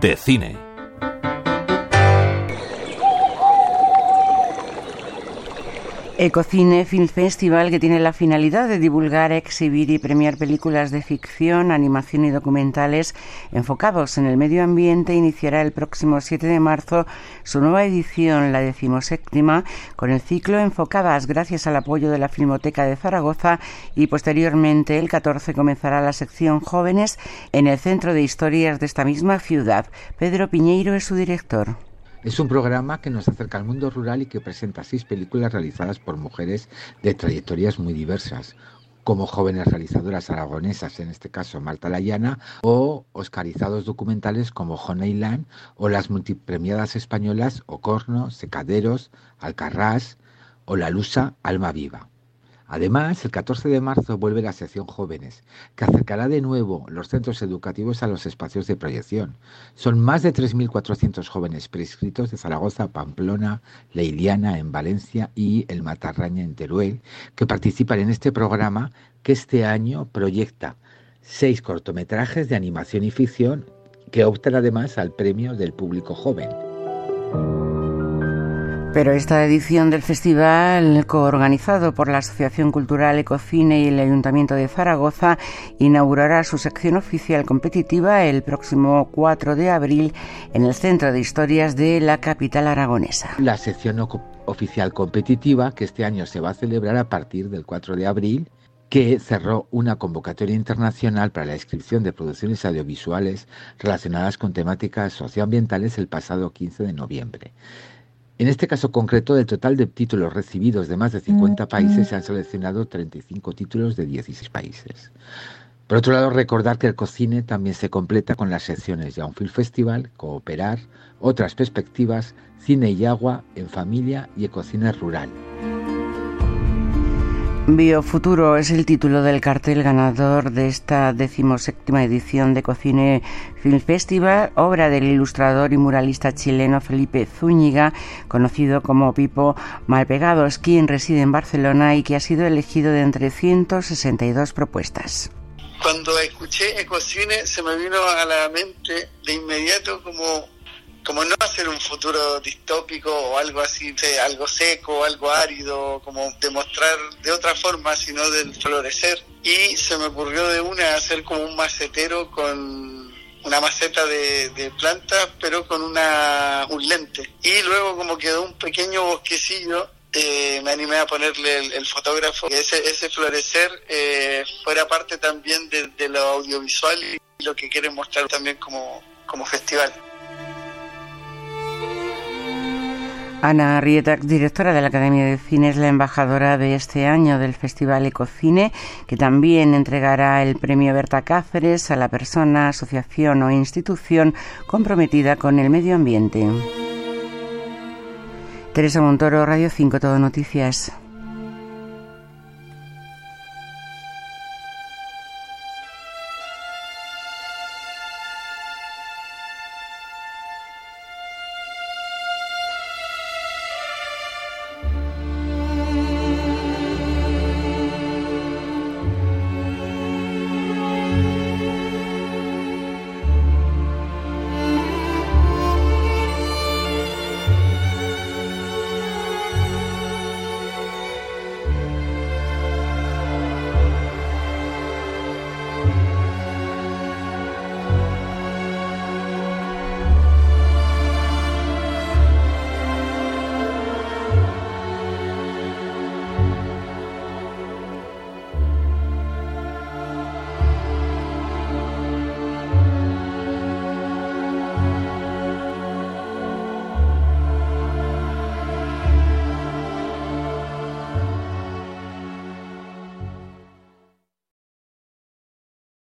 de cine. Ecocine Film Festival, que tiene la finalidad de divulgar, exhibir y premiar películas de ficción, animación y documentales enfocados en el medio ambiente, iniciará el próximo 7 de marzo su nueva edición, la decimoséptima, con el ciclo Enfocadas, gracias al apoyo de la Filmoteca de Zaragoza, y posteriormente el 14 comenzará la sección Jóvenes en el Centro de Historias de esta misma ciudad. Pedro Piñeiro es su director. Es un programa que nos acerca al mundo rural y que presenta seis películas realizadas por mujeres de trayectorias muy diversas, como jóvenes realizadoras aragonesas, en este caso Marta Layana, o oscarizados documentales como Honeyland o las multipremiadas españolas Ocorno, Secaderos, Alcarrás o La Lusa Alma Viva. Además, el 14 de marzo vuelve la sección Jóvenes, que acercará de nuevo los centros educativos a los espacios de proyección. Son más de 3.400 jóvenes prescritos de Zaragoza, Pamplona, Leiliana en Valencia y el Matarraña en Teruel, que participan en este programa que este año proyecta seis cortometrajes de animación y ficción que optan además al premio del público joven. Pero esta edición del festival, coorganizado por la Asociación Cultural Ecocine y el Ayuntamiento de Zaragoza, inaugurará su sección oficial competitiva el próximo 4 de abril en el Centro de Historias de la capital aragonesa. La sección oficial competitiva, que este año se va a celebrar a partir del 4 de abril, que cerró una convocatoria internacional para la inscripción de producciones audiovisuales relacionadas con temáticas socioambientales el pasado 15 de noviembre. En este caso concreto, del total de títulos recibidos de más de 50 países, se han seleccionado 35 títulos de 16 países. Por otro lado, recordar que el Cocine también se completa con las secciones de un Film Festival, Cooperar, Otras Perspectivas, Cine y Agua, En Familia y Ecocine Rural. Biofuturo es el título del cartel ganador de esta decimoséptima edición de Cocine Film Festival, obra del ilustrador y muralista chileno Felipe Zúñiga, conocido como Pipo Malpegados, quien reside en Barcelona y que ha sido elegido de entre 162 propuestas. Cuando escuché Ecocine se me vino a la mente de inmediato como como no hacer un futuro distópico o algo así, algo seco, algo árido, como demostrar de otra forma, sino del florecer. Y se me ocurrió de una hacer como un macetero con una maceta de, plantas, pero con una, un lente. Y luego como quedó un pequeño bosquecillo, eh, me animé a ponerle el, fotógrafo, que ese, ese florecer eh, fuera parte también de, lo audiovisual y lo que quieren mostrar también como, como festival. Ana Rieta, directora de la Academia de Cine, es la embajadora de este año del Festival Ecocine, que también entregará el premio Berta Cáceres a la persona, asociación o institución comprometida con el medio ambiente. Teresa Montoro, Radio 5, Todo Noticias.